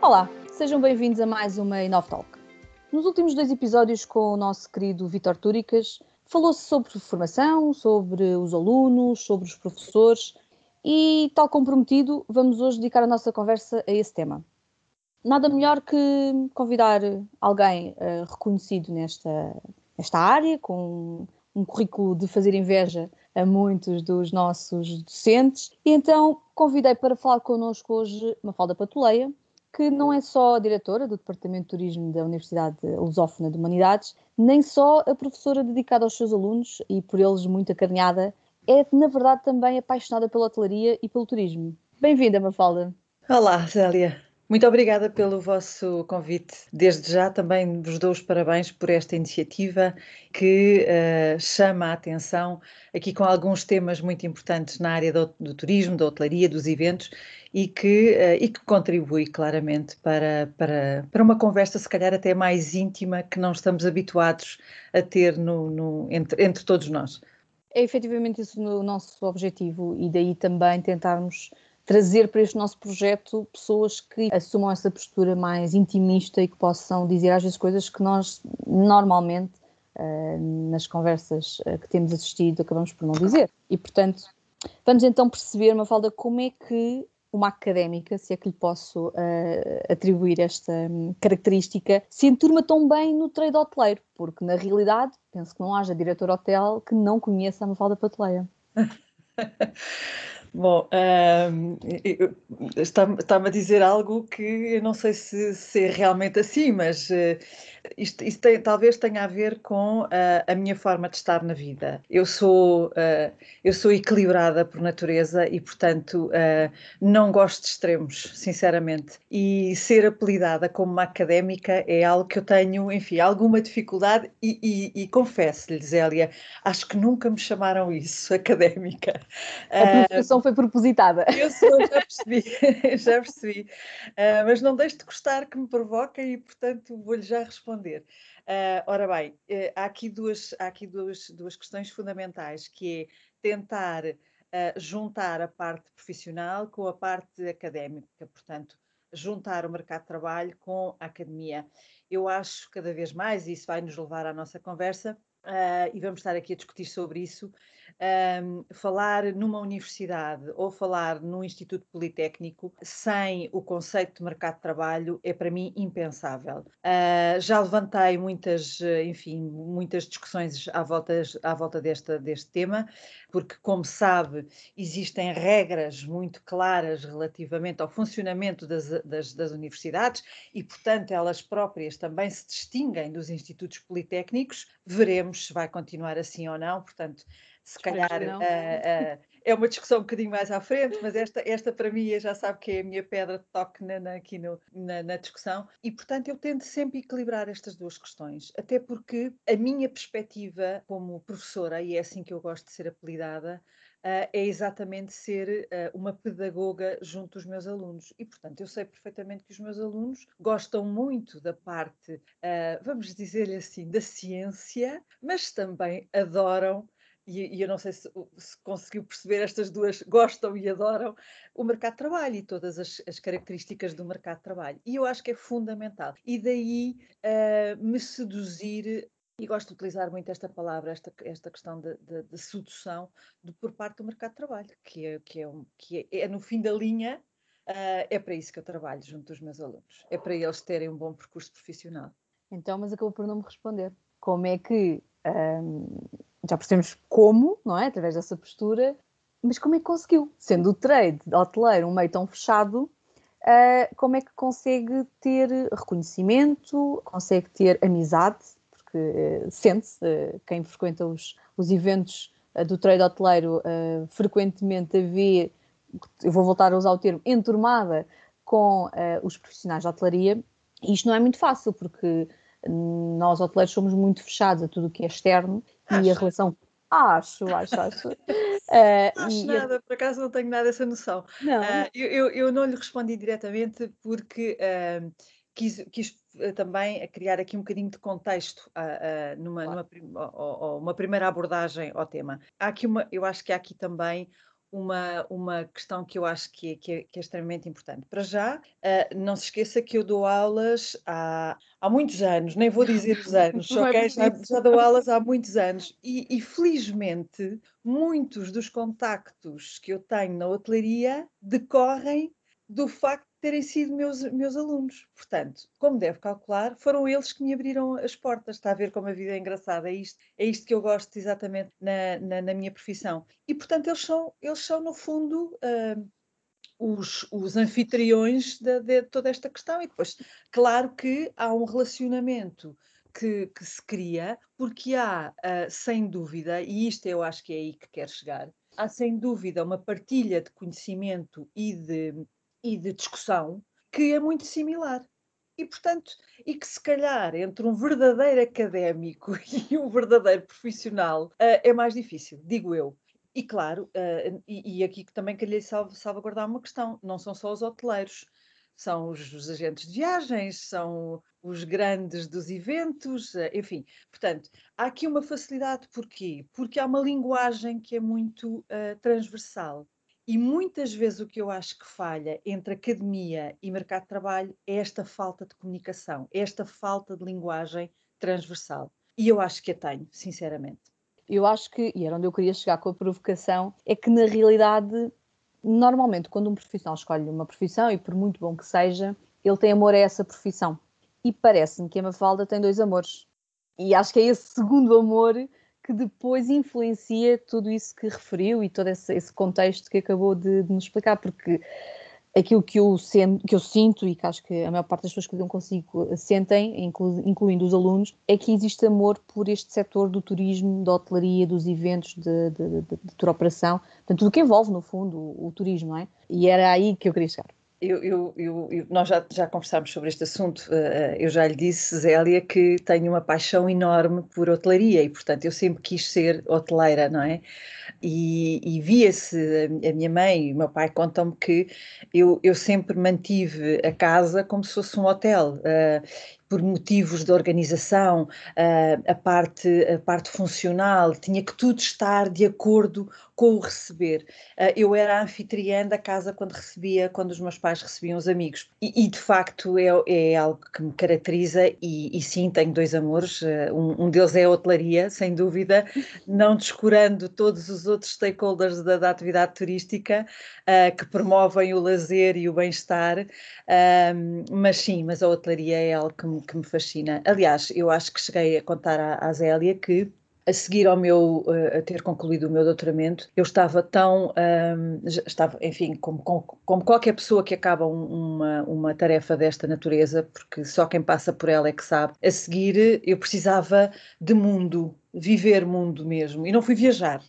Olá, sejam bem-vindos a mais uma Inov Talk. Nos últimos dois episódios com o nosso querido Vitor Túricas, falou-se sobre formação, sobre os alunos, sobre os professores e, tal como prometido, vamos hoje dedicar a nossa conversa a esse tema. Nada melhor que convidar alguém uh, reconhecido nesta, nesta área, com um currículo de fazer inveja a muitos dos nossos docentes, e então convidei para falar connosco hoje Mafalda Patuleia, que não é só a diretora do Departamento de Turismo da Universidade Lusófona de Humanidades, nem só a professora dedicada aos seus alunos e por eles muito acarinhada, é na verdade também apaixonada pela hotelaria e pelo turismo. Bem-vinda, Mafalda. Olá, Zélia. Muito obrigada pelo vosso convite. Desde já também vos dou os parabéns por esta iniciativa que uh, chama a atenção aqui com alguns temas muito importantes na área do, do turismo, da hotelaria, dos eventos e que, uh, e que contribui claramente para, para, para uma conversa, se calhar até mais íntima, que não estamos habituados a ter no, no, entre, entre todos nós. É efetivamente isso o nosso objetivo e daí também tentarmos trazer para este nosso projeto pessoas que assumam essa postura mais intimista e que possam dizer às vezes coisas que nós normalmente uh, nas conversas uh, que temos assistido acabamos por não dizer. E portanto, vamos então perceber, Mafalda, como é que uma académica, se é que lhe posso uh, atribuir esta um, característica, se enturma tão bem no trade hoteleiro, porque na realidade penso que não haja diretor hotel que não conheça a Mafalda Pateleia. Bom, um, está-me a dizer algo que eu não sei se, se é realmente assim, mas uh, isto, isto tem, talvez tenha a ver com uh, a minha forma de estar na vida. Eu sou, uh, eu sou equilibrada por natureza e, portanto, não gosto de extremos, sinceramente. E ser apelidada como uma académica é algo que eu tenho, enfim, alguma dificuldade e, e, e confesso-lhe, Zélia, acho que nunca me chamaram isso, académica. A profissão foi propositada. Eu sou, já percebi, já percebi. Uh, mas não deixe de gostar que me provoca e, portanto, vou-lhe já responder. Uh, ora bem, uh, há aqui, duas, há aqui duas, duas questões fundamentais, que é tentar juntar a parte profissional com a parte académica, portanto, juntar o mercado de trabalho com a academia. Eu acho cada vez mais, e isso vai nos levar à nossa conversa, e vamos estar aqui a discutir sobre isso, um, falar numa universidade ou falar num instituto politécnico sem o conceito de mercado de trabalho é para mim impensável. Uh, já levantei muitas, enfim, muitas discussões à volta, à volta desta, deste tema, porque, como sabe, existem regras muito claras relativamente ao funcionamento das, das, das universidades e, portanto, elas próprias também se distinguem dos institutos politécnicos. Veremos se vai continuar assim ou não. Portanto, se calhar uh, uh, é uma discussão um bocadinho mais à frente, mas esta, esta para mim já sabe que é a minha pedra de toque na, na aqui no, na, na, discussão e portanto eu tento sempre equilibrar estas duas questões, até porque a minha perspectiva como professora, e é assim que eu gosto de ser apelidada, Uh, é exatamente ser uh, uma pedagoga junto dos meus alunos. E, portanto, eu sei perfeitamente que os meus alunos gostam muito da parte, uh, vamos dizer-lhe assim, da ciência, mas também adoram e, e, eu não sei se, se, conseguiu perceber estas duas, gostam e adoram o mercado de trabalho e todas as, as características do mercado de trabalho. E eu acho que é fundamental. E daí uh, me seduzir e gosto de utilizar muito esta palavra, esta, esta questão de, de, de sedução de, por parte do mercado de trabalho, que é, que é, um, que é, é no fim da linha, uh, é para isso que eu trabalho junto dos meus alunos, é para eles terem um bom percurso profissional. Então, mas acabou por não me responder. Como é que um, já percebemos como, não é? Através dessa postura, mas como é que conseguiu? Sendo o trade hoteleiro um meio tão fechado, uh, como é que consegue ter reconhecimento, consegue ter amizade? Porque uh, sente-se, uh, quem frequenta os, os eventos do trade hoteleiro, frequentemente a ver, eu vou voltar a usar o termo, enturmada com os profissionais de hotelaria, e isto não é muito fácil, porque nós hoteleiros somos muito fechados a tudo o que é externo acho. e a relação. Acho, acho, acho. uh, acho nada, a... por acaso não tenho nada dessa noção. Não. Uh, eu, eu, eu, não lhe respondi diretamente porque uh, quis, quis também criar aqui um bocadinho de contexto numa, claro. numa, uma primeira abordagem ao tema. Há aqui uma, eu acho que há aqui também uma, uma questão que eu acho que é, que é, que é extremamente importante. Para já, uh, não se esqueça que eu dou aulas há, há muitos anos, nem vou dizer os anos, é? Já, já, dou aulas há muitos anos e, e, felizmente muitos dos contactos que eu tenho na hotelaria decorrem do facto terem sido meus, meus alunos. Portanto, como deve calcular, foram eles que me abriram as portas. Está a ver como a vida é engraçada. É isto, é isto que eu gosto exatamente na, na, na minha profissão. E, portanto, eles são, eles são no fundo, uh, os, os anfitriões de, de, toda esta questão. E depois, claro que há um relacionamento que, que se cria, porque há, uh, sem dúvida, e isto eu acho que é aí que quero chegar, há sem dúvida uma partilha de conhecimento e de e de discussão que é muito similar. E, portanto, e que se calhar entre um verdadeiro académico e um verdadeiro profissional uh, é mais difícil, digo eu. E claro, uh, e, e, aqui também queria salv salvaguardar uma questão: não são só os hoteleiros, são os, os, agentes de viagens, são os grandes dos eventos, uh, enfim. Portanto, há aqui uma facilidade, porquê? Porque há uma linguagem que é muito transversal. E muitas vezes o que eu acho que falha entre academia e mercado de trabalho é esta falta de comunicação, é esta falta de linguagem transversal. E eu acho que a tenho, sinceramente. Eu acho que, e era onde eu queria chegar com a provocação, é que na realidade, normalmente, quando um profissional escolhe uma profissão, e por muito bom que seja, ele tem amor a essa profissão. E parece-me que a Mafalda tem dois amores. E acho que é esse segundo amor que depois influencia tudo isso que referiu e todo esse, esse contexto que acabou de, de, nos explicar, porque aquilo que eu, que eu sinto e que acho que a maior parte das pessoas que lidam consigo sentem, inclu, incluindo os alunos, é que existe amor por este setor do turismo, da hotelaria, dos eventos, de, de, de, de tour operação, portanto, tudo o que envolve, no fundo, o, o turismo, não é? E era aí que eu queria chegar. Eu, eu, eu, nós já, já conversámos sobre este assunto. Eh, eu já lhe disse, Zélia, que tenho uma paixão enorme por hotelaria e, portanto, eu sempre quis ser hoteleira, não é? E, e via-se, a minha mãe e o meu pai contam-me que eu, eu sempre mantive a casa como se fosse um hotel. Uh, por motivos de organização, a, parte, a parte funcional, tinha que tudo estar de acordo com o receber. Uh, eu era anfitriã da casa quando recebia, quando os meus pais recebiam os amigos. E, e de facto é, é, algo que me caracteriza e, e sim, tenho dois amores. Uh, um, um, deles é a hotelaria, sem dúvida, não descurando todos os outros stakeholders da, da atividade turística que promovem o lazer e o bem-estar. mas sim, mas a hotelaria é algo que me que me fascina. Aliás, eu acho que cheguei a contar à, à Zélia que a seguir ao meu uh, a ter concluído o meu doutoramento, eu estava tão um, estava, enfim, como, como, qualquer pessoa que acaba um, uma, uma tarefa desta natureza, porque só quem passa por ela é que sabe. A seguir, eu precisava de mundo, viver mundo mesmo, e não fui viajar.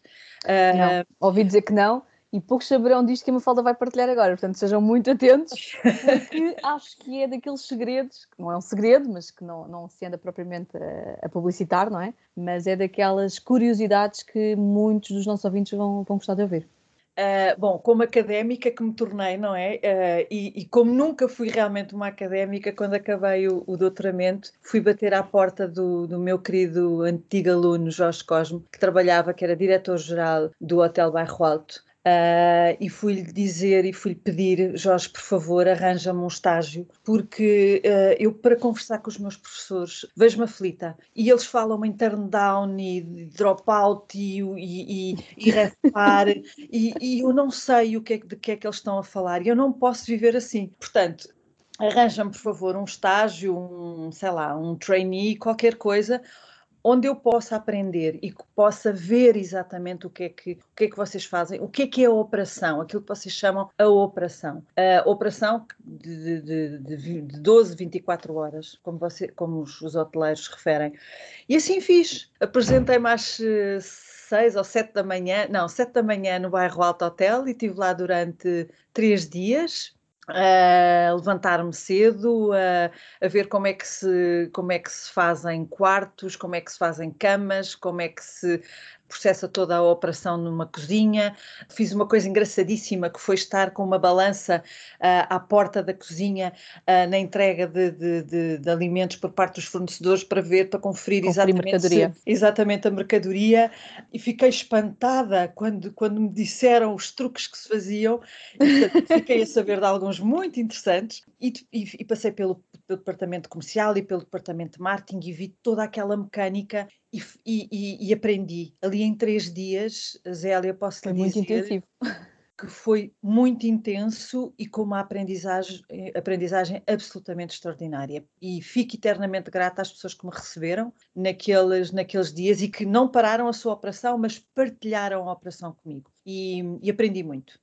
Não, ouvi dizer que não, e poucos saberão disto que a Mafalda vai partilhar agora, portanto sejam muito atentos, porque acho que é daqueles segredos, que não é um segredo, mas que não, não se anda propriamente a, a publicitar, não é? Mas é daquelas curiosidades que muitos dos nossos ouvintes vão, vão gostar de ouvir. Uh, bom, como académica que me tornei, não é? Uh, e, e, como nunca fui realmente uma académica, quando acabei o, o doutoramento, fui bater à porta do, do, meu querido antigo aluno Jorge Cosme, que trabalhava, que era diretor-geral do Hotel Bairro Alto, Uh, e fui-lhe dizer e fui-lhe pedir, Jorge, por favor, arranja-me um estágio, porque uh, eu, para conversar com os meus professores, vejo-me aflita. E eles falam em turn down e dropout e, e, e, e refar, e, e, eu não sei o que é, de que é que eles estão a falar, e eu não posso viver assim. Portanto, arranja-me, por favor, um estágio, um, sei lá, um trainee, qualquer coisa, onde eu possa aprender e que possa ver exatamente o que é que, o que, é que vocês fazem, o que é que é a operação, aquilo que vocês chamam a operação. A operação de, de, de, de 12, 24 horas, como, você, como os, os hoteleiros referem. E assim fiz. Apresentei-me às eh, seis ou sete da manhã, não, sete da manhã no bairro Alto Hotel e estive lá durante três dias a levantar-me cedo, a, a, ver como é, que se, como é que se fazem quartos, como é que se fazem camas, como é que se processa toda a operação numa cozinha. Fiz uma coisa engraçadíssima que foi estar com uma balança uh, à porta da cozinha uh, na entrega de, de, de, de, alimentos por parte dos fornecedores para ver, para conferir, conferir exatamente, mercadoria. Se, exatamente a mercadoria e fiquei espantada quando, quando me disseram os truques que se faziam e, fiquei a saber de alguns muito interessantes e, e, e passei pelo, pelo departamento comercial e pelo departamento de marketing e vi toda aquela mecânica e, e, e, aprendi. Ali em três dias, Zélia, posso foi lhe muito intensivo. que foi muito intenso e com uma aprendizagem, aprendizagem absolutamente extraordinária. E fico eternamente grata às pessoas que me receberam naqueles, naqueles dias e que não pararam a sua operação, mas partilharam a operação comigo. E, e aprendi muito.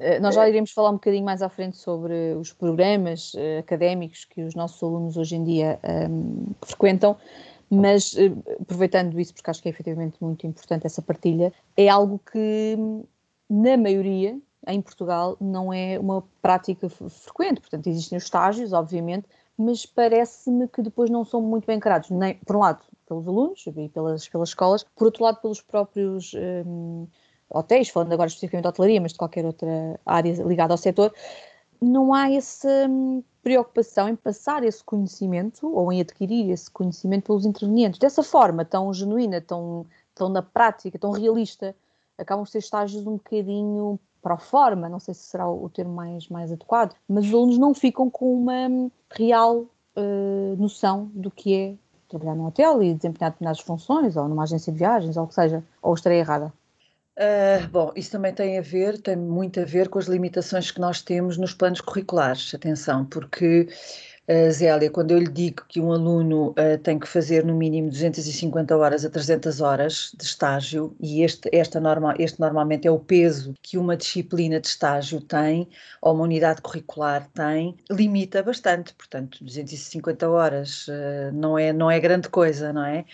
Eh, nós já iremos falar um bocadinho mais à frente sobre os programas uh, académicos que os nossos alunos hoje em dia um, ehm, frequentam, mas uh, aproveitando isso, porque acho que é efetivamente muito importante essa partilha, é algo que, na maioria, em Portugal, não é uma prática frequente. Portanto, existem os estágios, obviamente, mas parece-me que depois não são muito bem encarados, nem, por um lado, pelos alunos e pelas, pelas escolas, por outro lado, pelos próprios. Um, ehm, hotéis, falando agora especificamente de hotelaria, mas de qualquer outra área ligada ao setor, não há essa hum, preocupação em passar esse conhecimento ou em adquirir esse conhecimento pelos intervenientes. Dessa forma tão genuína, tão, tão na prática, tão realista, acabam por ser estágios um bocadinho para forma, não sei se será o termo mais, mais adequado, mas os alunos não ficam com uma hum, real uh, noção do que é trabalhar num hotel e desempenhar determinadas funções, ou numa agência de viagens, ou o que seja, ou estarei errada. Uh, bom, isso também tem a ver, tem muito a ver com as limitações que nós temos nos planos curriculares, atenção, porque Zélia, quando eu lhe digo que um aluno uh, tem que fazer no mínimo 250 horas a 300 horas de estágio, e este, esta norma, este normalmente é o peso que uma disciplina de estágio tem, ou uma unidade curricular tem, limita bastante. Portanto, 250 horas uh, não, é, não é grande coisa, não é?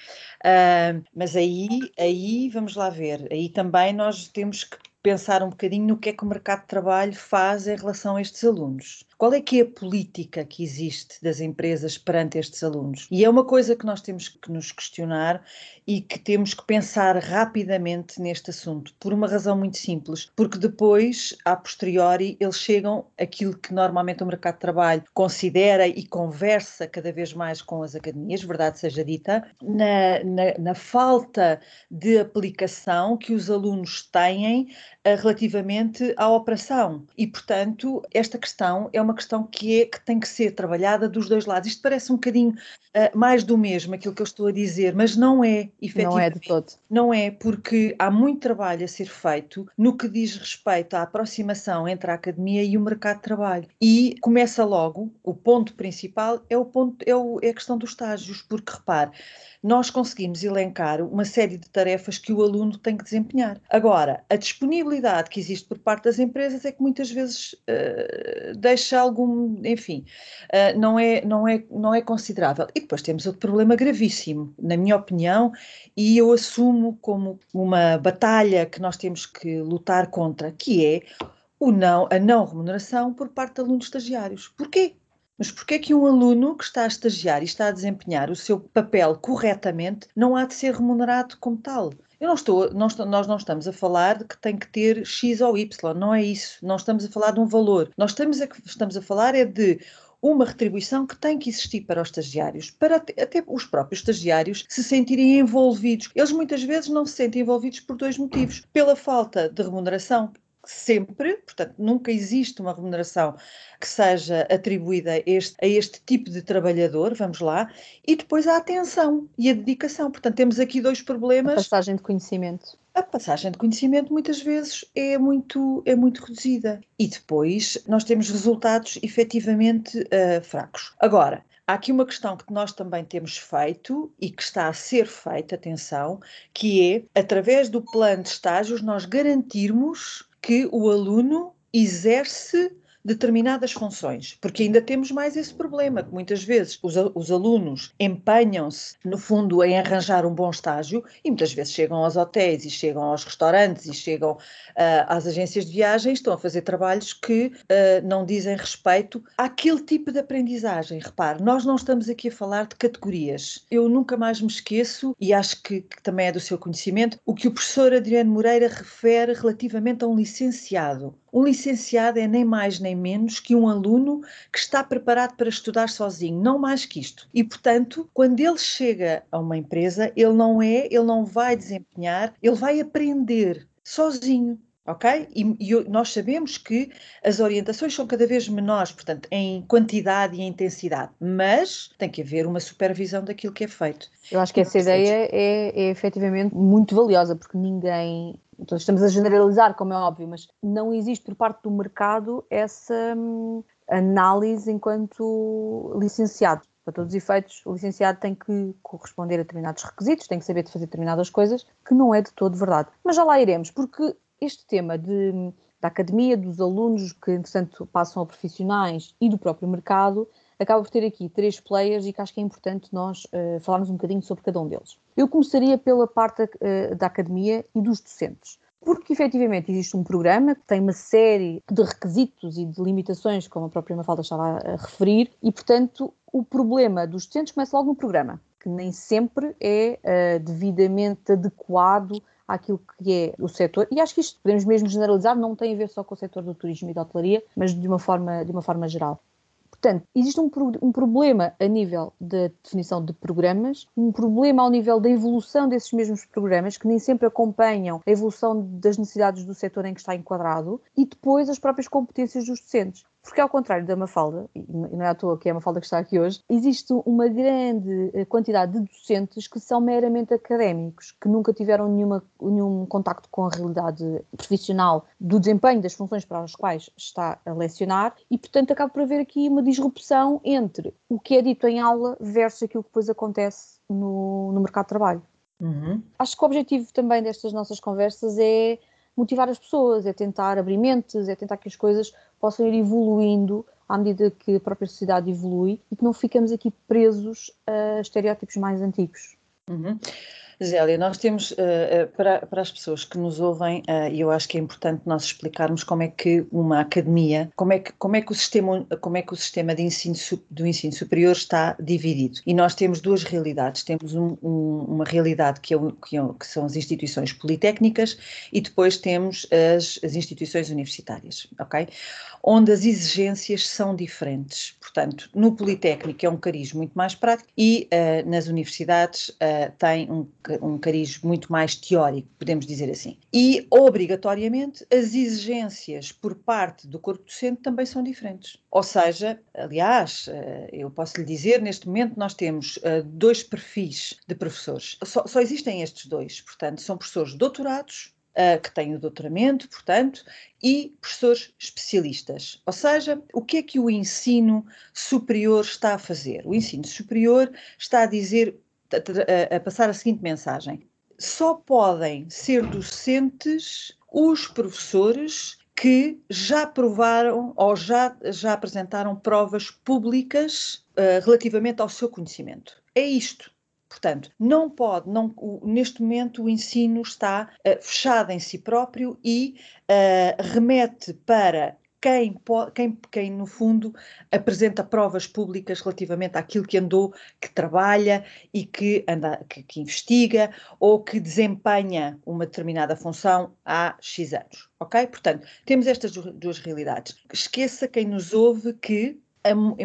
mas aí, aí, vamos lá ver, aí também nós temos que pensar um bocadinho no que é que o mercado de trabalho faz em relação a estes alunos. Qual é que é a política que existe das empresas perante estes alunos? E é uma coisa que nós temos que nos questionar e que temos que pensar rapidamente neste assunto, por uma razão muito simples, porque depois, a posteriori, eles chegam aquilo que normalmente o mercado de trabalho considera e conversa cada vez mais com as academias, verdade seja dita, na, na, na falta de aplicação que os alunos têm uh, relativamente à operação. E, portanto, esta questão é uma questão que, é, que tem que ser trabalhada dos dois lados. Isto parece um bocadinho uh, mais do mesmo, aquilo que eu estou a dizer, mas não é não é de todo. Não é, porque há muito trabalho a ser feito no que diz respeito à aproximação entre a academia e o mercado de trabalho. E começa logo, o ponto principal é, o ponto, é, o, é a questão dos estágios, porque repare, nós conseguimos elencar uma série de tarefas que o aluno tem que desempenhar. Agora, a disponibilidade que existe por parte das empresas é que muitas vezes uh, deixa algum, enfim, uh, não, é, não, é, não é considerável. E depois temos outro problema gravíssimo, na minha opinião, e eu assumo como uma batalha que nós temos que lutar contra, que é o não, a não remuneração por parte de alunos estagiários. Porquê? Mas porquê é que um aluno que está a estagiar e está a desempenhar o seu papel corretamente não há de ser remunerado como tal? Eu não estou, não estou, nós não estamos a falar de que tem que ter X ou Y, não é isso. Não estamos a falar de um valor. Nós estamos a, estamos a falar é de uma retribuição que tem que existir para os estagiários, para até os próprios estagiários se sentirem envolvidos. Eles muitas vezes não se sentem envolvidos por dois motivos: pela falta de remuneração sempre, portanto, nunca existe uma remuneração que seja atribuída a este, a este tipo de trabalhador, vamos lá, e depois a atenção e a dedicação. Portanto, temos aqui dois problemas. A passagem de conhecimento. A passagem de conhecimento muitas vezes é muito, é muito reduzida. E depois nós temos resultados efetivamente uh, fracos. Agora, Há aqui uma questão que nós também temos feito e que está a ser feita, atenção, que é, através do plano de estágios, nós garantirmos que o aluno exerce determinadas funções, porque ainda temos mais esse problema, que muitas vezes os, os alunos empenham-se, no fundo, em arranjar um bom estágio e muitas vezes chegam aos hotéis e chegam aos restaurantes e chegam uh, às agências de viagens, estão a fazer trabalhos que uh, não dizem respeito àquele tipo de aprendizagem. Repare, nós não estamos aqui a falar de categorias. Eu nunca mais me esqueço, e acho que, que também é do seu conhecimento, o que o professor Adriano Moreira refere relativamente a um licenciado. Um licenciado é nem mais nem menos que um aluno que está preparado para estudar sozinho, não mais que isto. E, portanto, quando ele chega a uma empresa, ele não é, ele não vai desempenhar, ele vai aprender sozinho ok? E, e, nós sabemos que as orientações são cada vez menores, portanto, em quantidade e em intensidade, mas tem que haver uma supervisão daquilo que é feito. Eu acho que essa ideia é, é efetivamente muito valiosa, porque ninguém. Então, estamos a generalizar, como é óbvio, mas não existe por parte do mercado essa hum, análise enquanto licenciado para todos os efeitos, o licenciado tem que corresponder a determinados requisitos, tem que saber de fazer determinadas coisas, que não é de todo verdade. Mas já lá iremos, porque este tema de, da academia, dos alunos que, entretanto, passam a profissionais e do próprio mercado, acaba por ter aqui três players e que acho que é importante nós uh, falarmos um bocadinho sobre cada um deles. Eu começaria pela parte uh, da academia e dos docentes. Porque efetivamente existe um programa que tem uma série de requisitos e de limitações, como a própria Mafalda estava a referir, e portanto o problema dos docentes começa logo no programa, que nem sempre é uh, devidamente adequado àquilo que é o setor, e acho que isto podemos mesmo generalizar, não tem a ver só com o setor do turismo e da hotelaria, mas de uma forma, de uma forma geral. Portanto, existe um, um, problema a nível da definição de programas, um problema ao nível da evolução desses mesmos programas, que nem sempre acompanham a evolução das necessidades do setor em que está enquadrado, e depois as próprias competências dos docentes. Porque, ao contrário da Mafalda, e não é à toa que é a Mafalda que está aqui hoje, existe uma grande eh, quantidade de docentes que são meramente académicos, que nunca tiveram nenhuma, nenhum contacto com a realidade profissional do desempenho das funções para as quais está a lecionar e, portanto, acaba por haver aqui uma disrupção entre o que é dito em aula versus aquilo que depois acontece no, no mercado de trabalho. Uhum. Acho que o objetivo também destas nossas conversas é motivar as pessoas, é tentar abrir mentes, é tentar que as coisas possam ir evoluindo à medida que a própria sociedade evolui e que não ficamos aqui presos a estereótipos mais antigos. Uhum. Zélia, nós temos, uh, para, para as pessoas que nos ouvem, uh, e eu acho que é importante nós explicarmos como é que uma academia, como é que, como é que, o, sistema, como é que o sistema de ensino, do ensino superior está dividido. E nós temos duas realidades. Temos um, um, uma realidade que, é, que, é, que, são as instituições politécnicas e depois temos as, as instituições universitárias, ok? Onde as exigências são diferentes. Portanto, no Politécnico é um cariz muito mais prático e uh, nas universidades tem um um cariz muito mais teórico, podemos dizer assim. E, obrigatoriamente, as exigências por parte do corpo docente também são diferentes. Ou seja, aliás, eh, eu posso lhe dizer, neste momento nós temos eh, dois perfis de professores. Só, só existem estes dois, portanto, são professores doutorados Uh, que têm o doutoramento, portanto, e professores especialistas. Ou seja, o que é que o ensino superior está a fazer? O ensino superior está a dizer a, passar a seguinte mensagem: só podem ser docentes os professores que já provaram ou já, já apresentaram provas públicas uh, relativamente ao seu conhecimento. É isto. Portanto, não pode, não, o, neste momento o ensino está uh, fechado em si próprio e uh, remete para quem, quem, quem, no fundo, apresenta provas públicas relativamente àquilo que andou, que trabalha e que, anda, que, que investiga ou que desempenha uma determinada função há X anos. Ok? Portanto, temos estas duas realidades. Esqueça quem nos ouve que,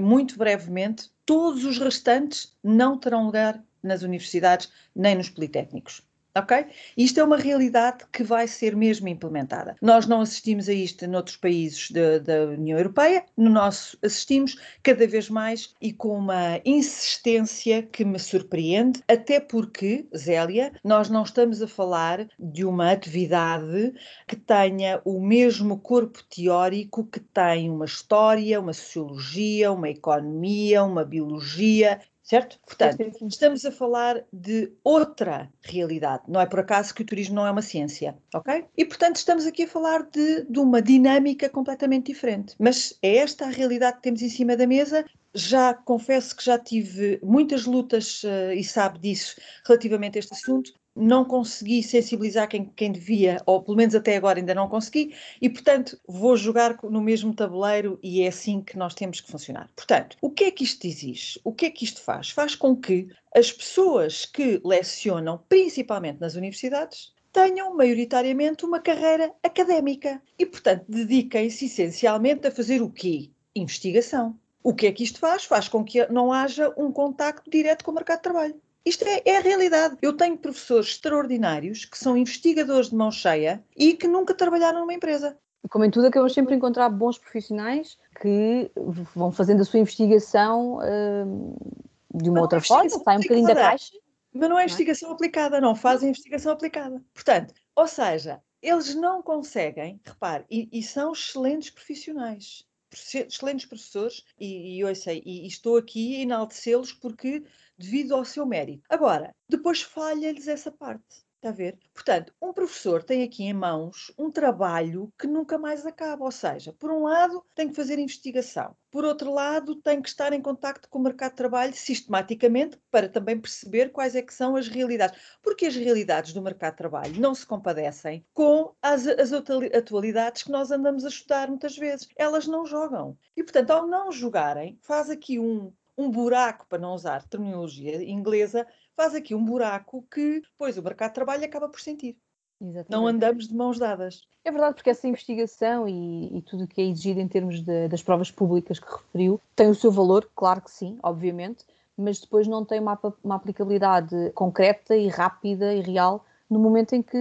muito brevemente, todos os restantes não terão lugar nas universidades nem nos politécnicos ok? Isto é uma realidade que vai ser mesmo implementada. Nós não assistimos a isto noutros países de, da União Europeia, no nosso assistimos cada vez mais e com uma insistência que me surpreende, até porque, Zélia, nós não estamos a falar de uma atividade que tenha o mesmo corpo teórico que tem uma história, uma sociologia, uma economia, uma biologia certo? Portanto, estamos a falar de outra realidade. Não é por acaso que o turismo não é uma ciência, ok? E, portanto, estamos aqui a falar de, de uma dinâmica completamente diferente. Mas é esta a realidade que temos em cima da mesa já confesso que já tive muitas lutas uh, e sabe disso relativamente a este assunto não consegui sensibilizar quem, quem devia, ou pelo menos até agora ainda não consegui, e portanto vou jogar no mesmo tabuleiro e é assim que nós temos que funcionar. Portanto, o que é que isto exige? O que é que isto faz? Faz com que as pessoas que lecionam, principalmente nas universidades, tenham maioritariamente uma carreira académica e, portanto, dediquem-se essencialmente a fazer o quê? Investigação. O que é que isto faz? Faz com que não haja um contacto direto com o mercado de trabalho. Isto é, é, a realidade. Eu tenho professores extraordinários que são investigadores de mão cheia e que nunca trabalharam numa empresa. Como em tudo, acabamos sempre a encontrar bons profissionais que vão fazendo a sua investigação uh, de uma outra forma, saem um bocadinho da caixa. Mas não é, é? investigação não é? aplicada, não fazem investigação aplicada. Portanto, ou seja, eles não conseguem, repare, e, e são excelentes profissionais excelentes professores e, e eu sei, e, e estou aqui a enaltecê-los porque devido ao seu mérito. Agora, depois falha-lhes essa parte. Está a ver? Portanto, um professor tem aqui em mãos um trabalho que nunca mais acaba. Ou seja, por um lado, tem que fazer investigação. Por outro lado, tem que estar em contacto com o mercado de trabalho sistematicamente para também perceber quais é que são as realidades. Porque as realidades do mercado de trabalho não se compadecem com as, as atualidades que nós andamos a estudar muitas vezes. Elas não jogam. E, portanto, ao não jogarem, faz aqui um, um buraco, para não usar terminologia inglesa, faz aqui um buraco que, pois, o mercado de trabalho acaba por sentir. Exatamente. Não andamos de mãos dadas. É verdade, porque essa investigação e, e tudo o que é exigido em termos de, das provas públicas que referiu tem o seu valor, claro que sim, obviamente, mas depois não tem uma, uma aplicabilidade concreta e rápida e real no momento em que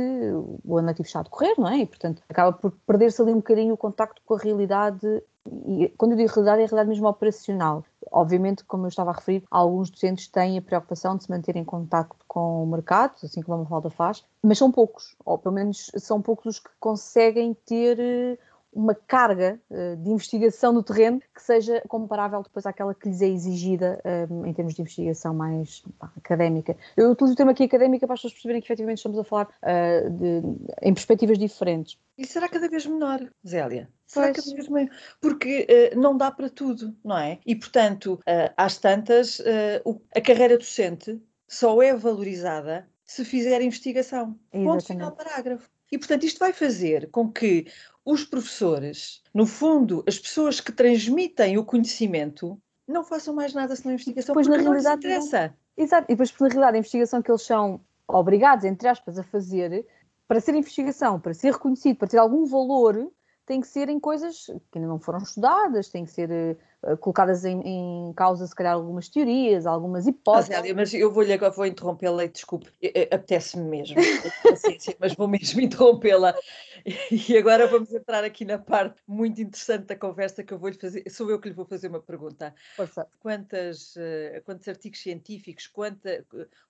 o ano letivo está a decorrer, não é? E, portanto, acaba por perder-se ali um bocadinho o contacto com a realidade e quando eu digo realidade, é realidade mesmo operacional. Obviamente, como eu estava a referir, alguns docentes têm a preocupação de se manter em contato com o mercado, assim como a Mafalda faz, mas são poucos, ou pelo menos são poucos os que conseguem ter eh, uma carga uh, de investigação no terreno que seja comparável depois àquela que lhes é exigida um, eh, em termos de investigação mais pá, académica. Eu utilizo o termo aqui académica para as pessoas perceberem que efetivamente estamos a falar uh, de, em perspectivas diferentes. E será cada vez menor, Zélia? Será pois. cada vez menor? Porque uh, não dá para tudo, não é? E, portanto, às tantas, a carreira docente só é valorizada se fizer investigação. Exatamente. Ponto final parágrafo. E, portanto, isto vai fazer com que os professores, no fundo, as pessoas que transmitem o conhecimento, não façam mais nada senão investigação, pois na realidade interessa. Não... Exato, e depois, na realidade, a investigação que eles são obrigados, entre aspas, a fazer, para ser investigação, para ser reconhecido, para ter algum valor, tem que ser em coisas que ainda não foram estudadas, tem que ser uh, colocadas em, em, causa, se calhar, algumas teorias, algumas hipóteses. Mas, mas eu vou-lhe agora vou interrompê-la e desculpe, apetece-me mesmo, mas vou mesmo interrompê-la. E agora vamos entrar aqui na parte muito interessante da conversa que eu vou-lhe fazer. Sou eu que lhe vou fazer uma pergunta. Quantas, uh, quantos artigos científicos, quanta,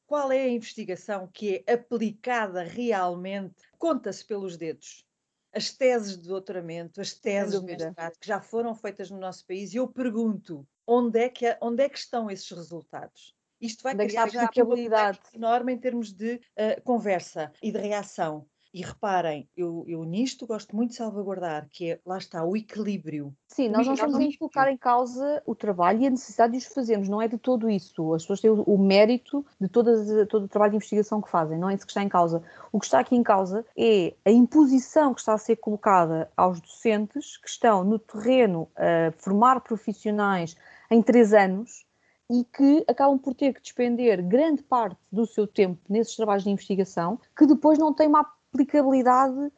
qual é a investigação que é aplicada realmente? Conta-se pelos dedos as teses de doutoramento, as teses de mestrado que já foram feitas no nosso país, e eu pergunto onde é que, onde é que estão esses resultados? Isto vai onde é criar já uma enorme em termos de uh, conversa e de reação. E reparem, eu, eu nisto gosto muito de salvaguardar, que é, lá está, o equilíbrio. Sim, nós não estamos a colocar em causa o trabalho e a necessidade de os fazermos, não é de todo isso. As pessoas têm o, o mérito de todas, todo o trabalho de investigação que fazem, não é isso que está em causa. O que está aqui em causa é a imposição que está a ser colocada aos docentes que estão no terreno a formar profissionais em três anos e que acabam por ter que despender grande parte do seu tempo nesses trabalhos de investigação, que depois não têm uma aplicabilidade uh,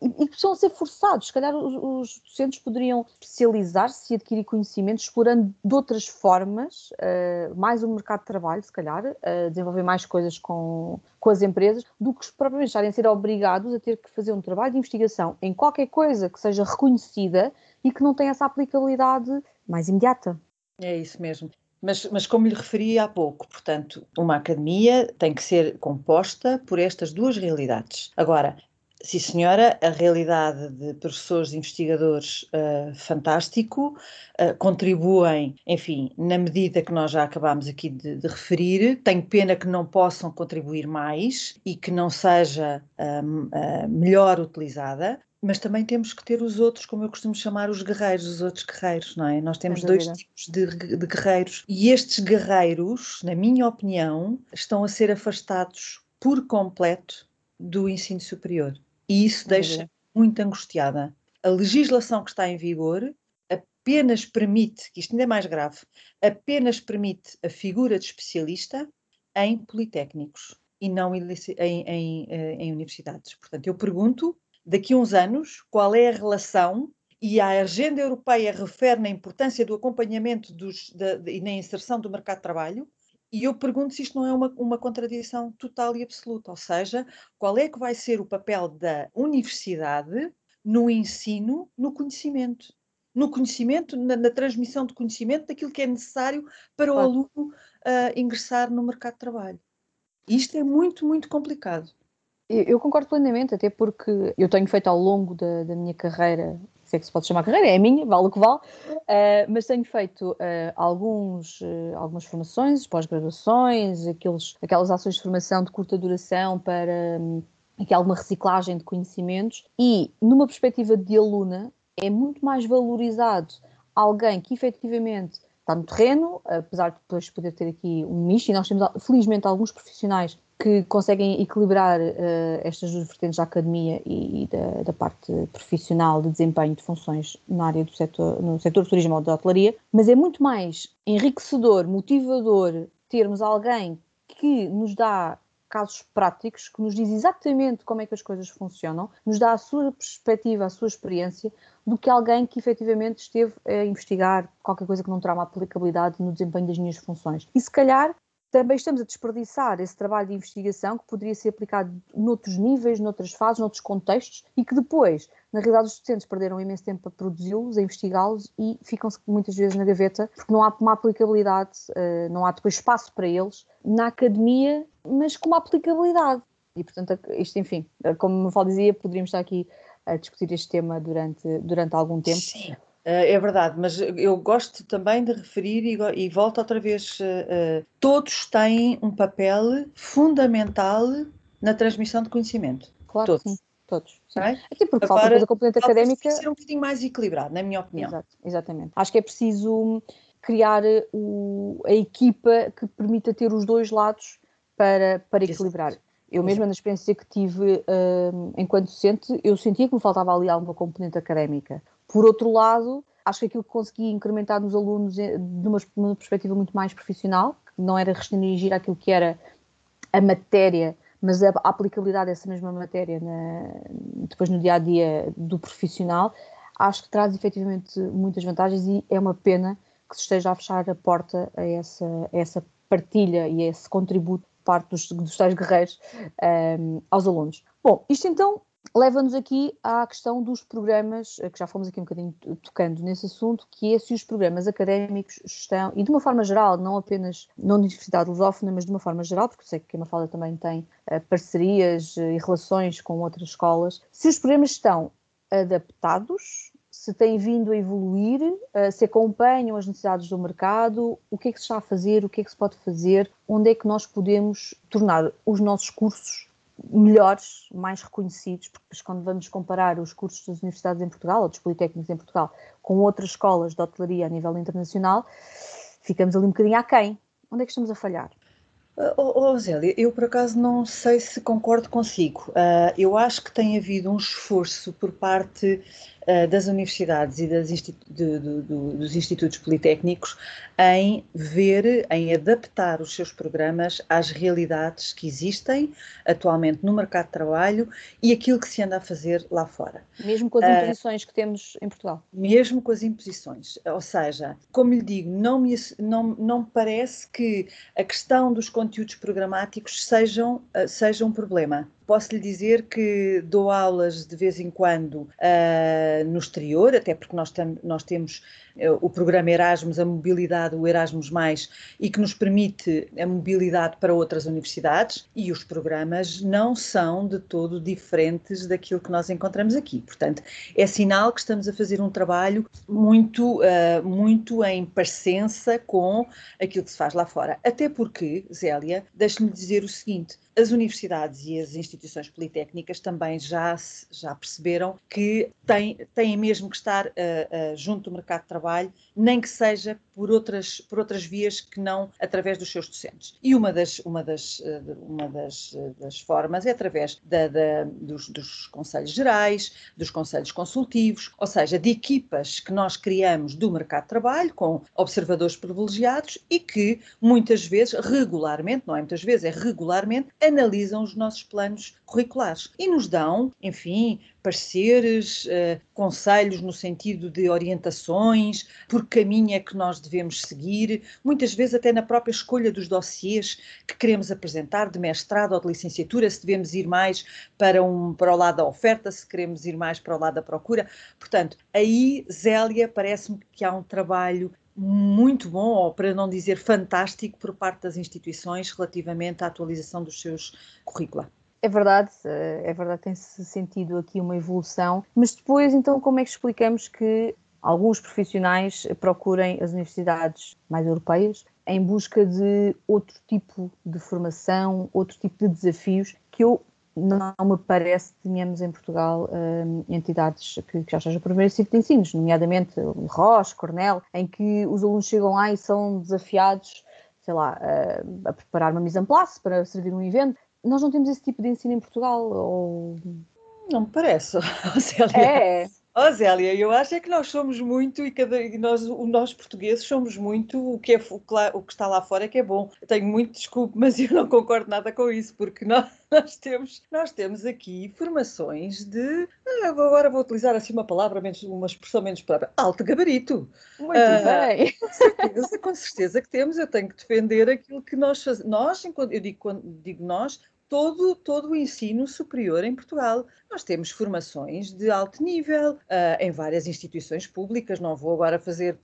e, e precisam ser forçados. Se calhar os, os docentes poderiam especializar-se e adquirir conhecimentos explorando de outras formas, uh, mais o mercado de trabalho, se calhar, uh, desenvolver mais coisas com, com as empresas, do que propriamente estarem a ser obrigados a ter que fazer um trabalho de investigação em qualquer coisa que seja reconhecida e que não tenha essa aplicabilidade mais imediata. É isso mesmo. Mas, mas, como lhe referi há pouco, portanto, uma academia tem que ser composta por estas duas realidades. Agora, Sim, senhora, a realidade de professores e investigadores uh, fantástico, uh, contribuem, enfim, na medida que nós já acabámos aqui de, de, referir. Tenho pena que não possam contribuir mais e que não seja uh, melhor utilizada, mas também temos que ter os outros, como eu costumo chamar, os guerreiros, os outros guerreiros, não é? Nós temos dois tipos de, de guerreiros e estes guerreiros, na minha opinião, estão a ser afastados por completo do ensino superior. E isso deixa muito angustiada. A legislação que está em vigor apenas permite, que isto ainda é mais grave, apenas permite a figura de especialista em politécnicos e não em, em, em, eh, em universidades. Portanto, eu pergunto, daqui a uns anos, qual é a relação e a agenda europeia refere na importância do acompanhamento dos, da, e na inserção do mercado de trabalho, e eu pergunto se isto não é uma, uma contradição total e absoluta, ou seja, qual é que vai ser o papel da universidade no ensino, no conhecimento? No conhecimento, na, na transmissão de conhecimento daquilo que é necessário para o aluno uh, ingressar no mercado de trabalho. Isto é muito, muito complicado. Eu concordo plenamente, até porque eu tenho feito ao longo da, da minha carreira se é que se pode chamar carreira, é a minha, vale o que vale, uh, mas tenho feito uh, alguns, uh, algumas formações, pós-graduações, aquelas ações de formação de curta duração para um, aqui alguma reciclagem de conhecimentos e, numa perspectiva de aluna, é muito mais valorizado alguém que efetivamente está no terreno, apesar de depois poder ter aqui um misto, e nós temos felizmente alguns profissionais que conseguem equilibrar uh, estas duas vertentes da academia e, e da, da, parte profissional de desempenho de funções na área do setor, no setor do turismo ou da hotelaria, mas é muito mais enriquecedor, motivador termos alguém que nos dá casos práticos, que nos diz exatamente como é que as coisas funcionam, nos dá a sua perspectiva, a sua experiência, do que alguém que efetivamente esteve a investigar qualquer coisa que não terá uma aplicabilidade no desempenho das minhas funções. E se calhar também estamos a desperdiçar esse trabalho de investigação que poderia ser aplicado noutros níveis, noutras fases, noutros contextos e que depois, na realidade, os estudantes perderam imenso tempo a produzi-los, a investigá-los e ficam-se muitas vezes na gaveta porque não há uma aplicabilidade, eh, não há depois espaço para eles na academia, mas com uma aplicabilidade. E, portanto, isto, enfim, como me dizia, poderíamos estar aqui a discutir este tema durante, durante algum tempo. Sim. Eh, é verdade, mas eu gosto também de referir e, e volto outra vez: uh, todos têm um papel fundamental na transmissão de conhecimento. Claro, todos. sim. Todos. Sim. É? Até porque Agora, falta a componente académica. ser um bocadinho mais equilibrado, na minha opinião. Exato, exatamente. Acho que é preciso criar o, a equipa que permita ter os dois lados para, para equilibrar. Exato. Eu mesma, na experiência que tive uh, enquanto docente, eu sentia que me faltava ali alguma componente académica. Por outro lado, acho que aquilo que consegui incrementar nos alunos de uma, uma perspectiva muito mais profissional, que não era restringir aquilo que era a matéria, mas a, aplicabilidade dessa mesma matéria na, depois no dia a dia do profissional, acho que traz efetivamente muitas vantagens e é uma pena que se esteja a fechar a porta a essa, a essa partilha e a esse contributo por parte dos, dos tais guerreiros um, aos alunos. Bom, isto então leva-nos aqui à questão dos programas, eh, que já fomos aqui um bocadinho tocando nesse assunto, que é se os programas académicos estão, e de uma forma geral, não apenas na Universidade Lusófona, mas de uma forma geral, porque sei que a Mafalda também tem uh, parcerias uh, e relações com outras escolas, se os programas estão adaptados, se têm vindo a evoluir, se acompanham as necessidades do mercado, o que é que se está a fazer, o que é que se pode fazer, onde é que nós podemos tornar os nossos cursos melhores, mais reconhecidos, porque quando vamos comparar os cursos das universidades em Portugal, ou dos politécnicos em Portugal, com outras escolas de hotelaria a nível internacional, ficamos ali um bocadinho aquém. Onde é que estamos a falhar? Oh, oh, Zélia, eu por acaso não sei se concordo consigo. Uh, eu acho que tem havido um esforço por parte das universidades e das institu de, de, de, dos institutos politécnicos em ver, em adaptar os seus programas às realidades que existem atualmente no mercado de trabalho e aquilo que se anda a fazer lá fora. Mesmo com as ah, imposições uh, que temos em Portugal. Mesmo com as imposições. Ou seja, como lhe digo, não me, não, não parece que a questão dos conteúdos programáticos sejam, uh, seja um problema. Posso lhe dizer que dou aulas de vez em quando uh, no exterior, até porque nós, nós temos o programa Erasmus, a mobilidade, o Erasmus, e que nos permite a mobilidade para outras universidades, e os programas não são de todo diferentes daquilo que nós encontramos aqui. Portanto, é sinal que estamos a fazer um trabalho muito, uh, muito em parecença com aquilo que se faz lá fora. Até porque, Zélia, deixe-me dizer o seguinte: as universidades e as instituições politécnicas também já, já perceberam que têm, têm mesmo que estar uh, uh, junto do mercado de trabalho, nem que seja por outras, por outras vias que não através dos seus docentes. E uma das, uma das, uh, uma das, das formas é através da, da, dos, dos conselhos gerais, dos conselhos consultivos, ou seja, de equipas que nós criamos do mercado de trabalho com observadores privilegiados e que muitas vezes, regularmente, não é muitas vezes, é regularmente, analisam os nossos planos curriculares e nos dão, enfim, pareceres, uh, conselhos no sentido de orientações, por caminho é que nós devemos seguir, muitas vezes até na própria escolha dos dossiês que queremos apresentar, de mestrado ou de licenciatura, se devemos ir mais para, um, para o lado da oferta, se queremos ir mais para o lado da procura. Portanto, aí, Zélia, parece-me que há um trabalho muito bom, ou para não dizer fantástico, por parte das instituições relativamente à atualização dos seus currícula. É verdade, eh, é verdade, tem-se sentido aqui uma evolução, mas depois, então, como é que explicamos que alguns profissionais procurem as universidades mais europeias em busca de outro tipo de formação, outro tipo de desafios que eu não me parece que tenhamos em Portugal um, entidades que, que já estejam esse tipo de ensinos, nomeadamente Roche, Cornell, em que os alunos chegam lá e são desafiados, sei lá, a, a preparar uma mise en place para servir um evento. Nós não temos esse tipo de ensino em Portugal, ou... Não me parece, Célia. É, Oh, Zélia, eu acho é que nós somos muito, e, cada, nós, nós portugueses somos muito, o que, é, o, o que está lá fora é que é bom. Eu tenho muito desculpa, mas eu não concordo nada com isso, porque nós, nós, temos, nós temos aqui formações de, ah, agora vou utilizar assim uma palavra, menos, uma expressão menos própria, alto gabarito. Muito ah, bem. Com certeza, com certeza que temos, eu tenho que defender aquilo que nós fazemos. Nós, eu digo, digo nós, todo, todo o ensino superior em Portugal. Nós temos formações de alto nível uh, em várias instituições públicas, não vou agora fazer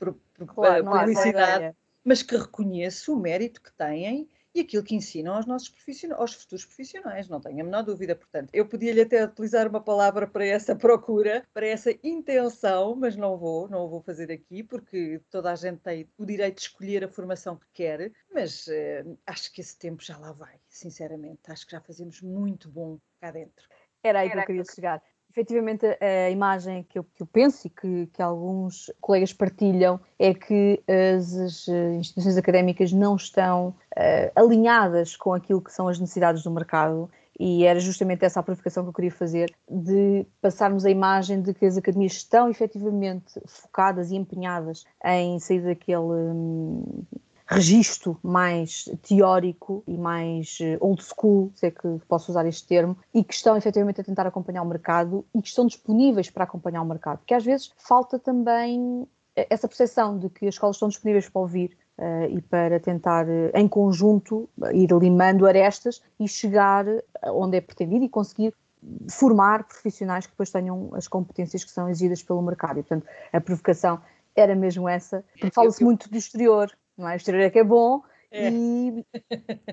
claro, publicidade, mas que reconheço o mérito que têm e aquilo que ensinam aos nossos profissionais, aos futuros profissionais, não tenho a menor dúvida. Portanto, eu podia-lhe até utilizar uma palavra para essa procura, para essa intenção, mas não vou, não vou fazer aqui, porque toda a gente tem o direito de escolher a formação que quer, mas uh, acho que esse tempo já lá vai, sinceramente. Acho que já fazemos muito bom cá dentro. Era aí que eu queria chegar efetivamente a imagem que eu, que eu penso e que, que, alguns colegas partilham é que as, as instituições académicas não estão uh, alinhadas com aquilo que são as necessidades do mercado. E era justamente essa a purificação que eu queria fazer, de passarmos a imagem de que as academias estão efetivamente focadas e empenhadas em sair daquele hum, registro mais teórico e mais eh, old school, se é que posso usar este termo, e que estão efetivamente a tentar acompanhar o mercado e que estão disponíveis para acompanhar o mercado. Porque às vezes falta também eh, essa percepção de que as escolas estão disponíveis para ouvir uh, e para tentar, em conjunto, ir limando arestas e chegar onde é pretendido e conseguir formar profissionais que depois tenham as competências que são exigidas pelo mercado. E, portanto, a provocação era mesmo essa, porque fala-se muito do exterior, não é? O exterior é que é bom é. e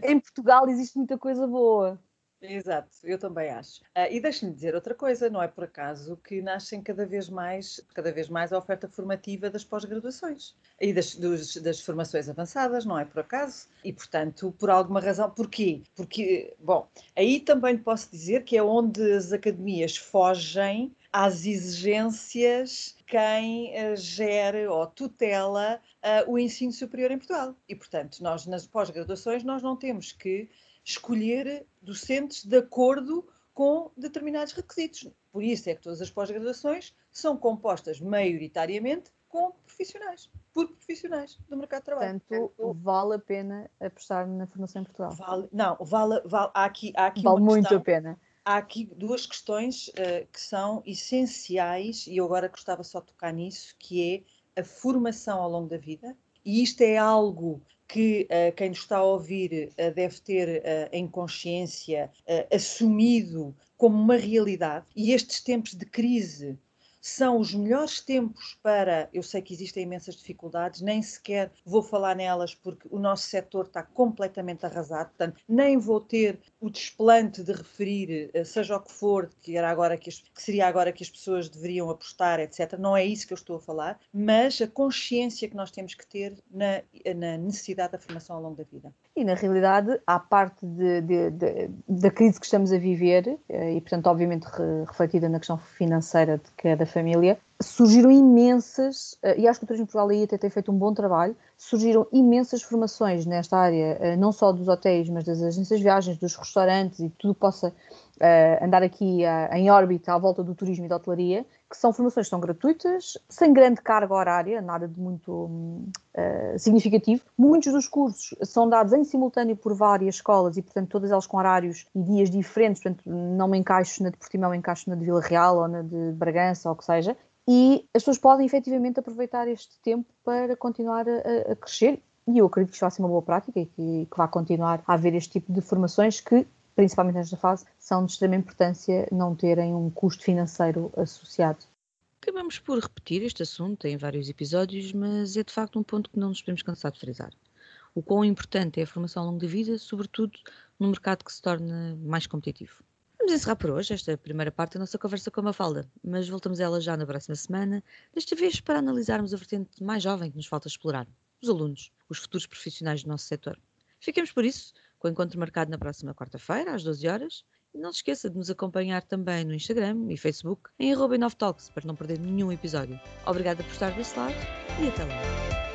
em Portugal existe muita coisa boa. Exato, eu também acho. Uh, e deixe-me dizer outra coisa, não é por acaso que nascem cada vez mais, cada vez mais a oferta formativa das pós-graduações e das, dos, das formações avançadas, não é por acaso? E, portanto, por alguma razão, porquê? Porque, bom, aí também posso dizer que é onde as academias fogem às exigências quem uh, gere ou tutela uh, o ensino superior em Portugal. E, portanto, nós nas pós-graduações nós não temos que escolher docentes de acordo com determinados requisitos. Por isso é que todas as pós-graduações são compostas maioritariamente com profissionais, por profissionais do mercado de trabalho. Portanto, vale a pena apostar na formação em Portugal? Vale, não, vale, vale há aqui, há aqui vale muito questão, a pena. Há aqui duas questões uh, que são essenciais, e eu agora gostava só de tocar nisso, que é a formação ao longo da vida, E isto é algo que uh, quem nos está a ouvir uh, deve ter em consciência assumido como uma realidade. E estes tempos de crise são os melhores tempos para. Eu sei que existem imensas dificuldades, nem sequer vou falar nelas porque o nosso setor está completamente arrasado, portanto, nem vou ter o desplante de referir, eh, seja o que for, que, era agora que, as, que seria agora que as pessoas deveriam apostar, etc. Não é isso que eu estou a falar, mas a consciência que nós temos que ter na, na necessidade da formação ao longo da vida. E, na realidade, à parte de, de, de, da crise que estamos a viver, eh, e, portanto, obviamente refletida na questão financeira de cada família, surgiram imensas, eh, e acho que o Turismo Portugal aí até tem feito um bom trabalho, surgiram imensas formações nesta área, eh, não só dos hotéis, mas das agências de viagens, dos restaurantes e tudo possa uh, andar aqui em órbita à volta do turismo e da hotelaria, que são formações que são gratuitas, sem grande carga horária, nada de muito uh, significativo. Muitos dos cursos são dados em simultâneo por várias escolas e, portanto, todas elas com horários e dias diferentes, portanto, não me encaixo na de Portimão, encaixo na de Vila Real ou na de Bragança ou o que seja, e as pessoas podem efetivamente aproveitar este tempo para continuar a, a crescer. E eu acredito que isto vai ser uma boa prática e que, que vai continuar a haver este tipo de formações que, principalmente nesta fase, são de extrema importância não terem um custo financeiro associado. Acabamos por repetir este assunto em vários episódios, mas é de facto um ponto que não nos podemos cansar de frisar. O quão importante é a formação ao longo da vida, sobretudo num mercado que se torna mais competitivo. Vamos encerrar por hoje esta primeira parte da nossa conversa com a Mafalda, mas voltamos a ela já na próxima semana, desta vez para analisarmos a vertente mais jovem que nos falta explorar, os alunos, os futuros profissionais do nosso setor. Fiquemos por isso com o encontro marcado na próxima quarta-feira, às 12 horas, e não se esqueça de nos acompanhar também no Instagram e Facebook em arroba para não perder nenhum episódio. Obrigada por estar desse lado e até lá.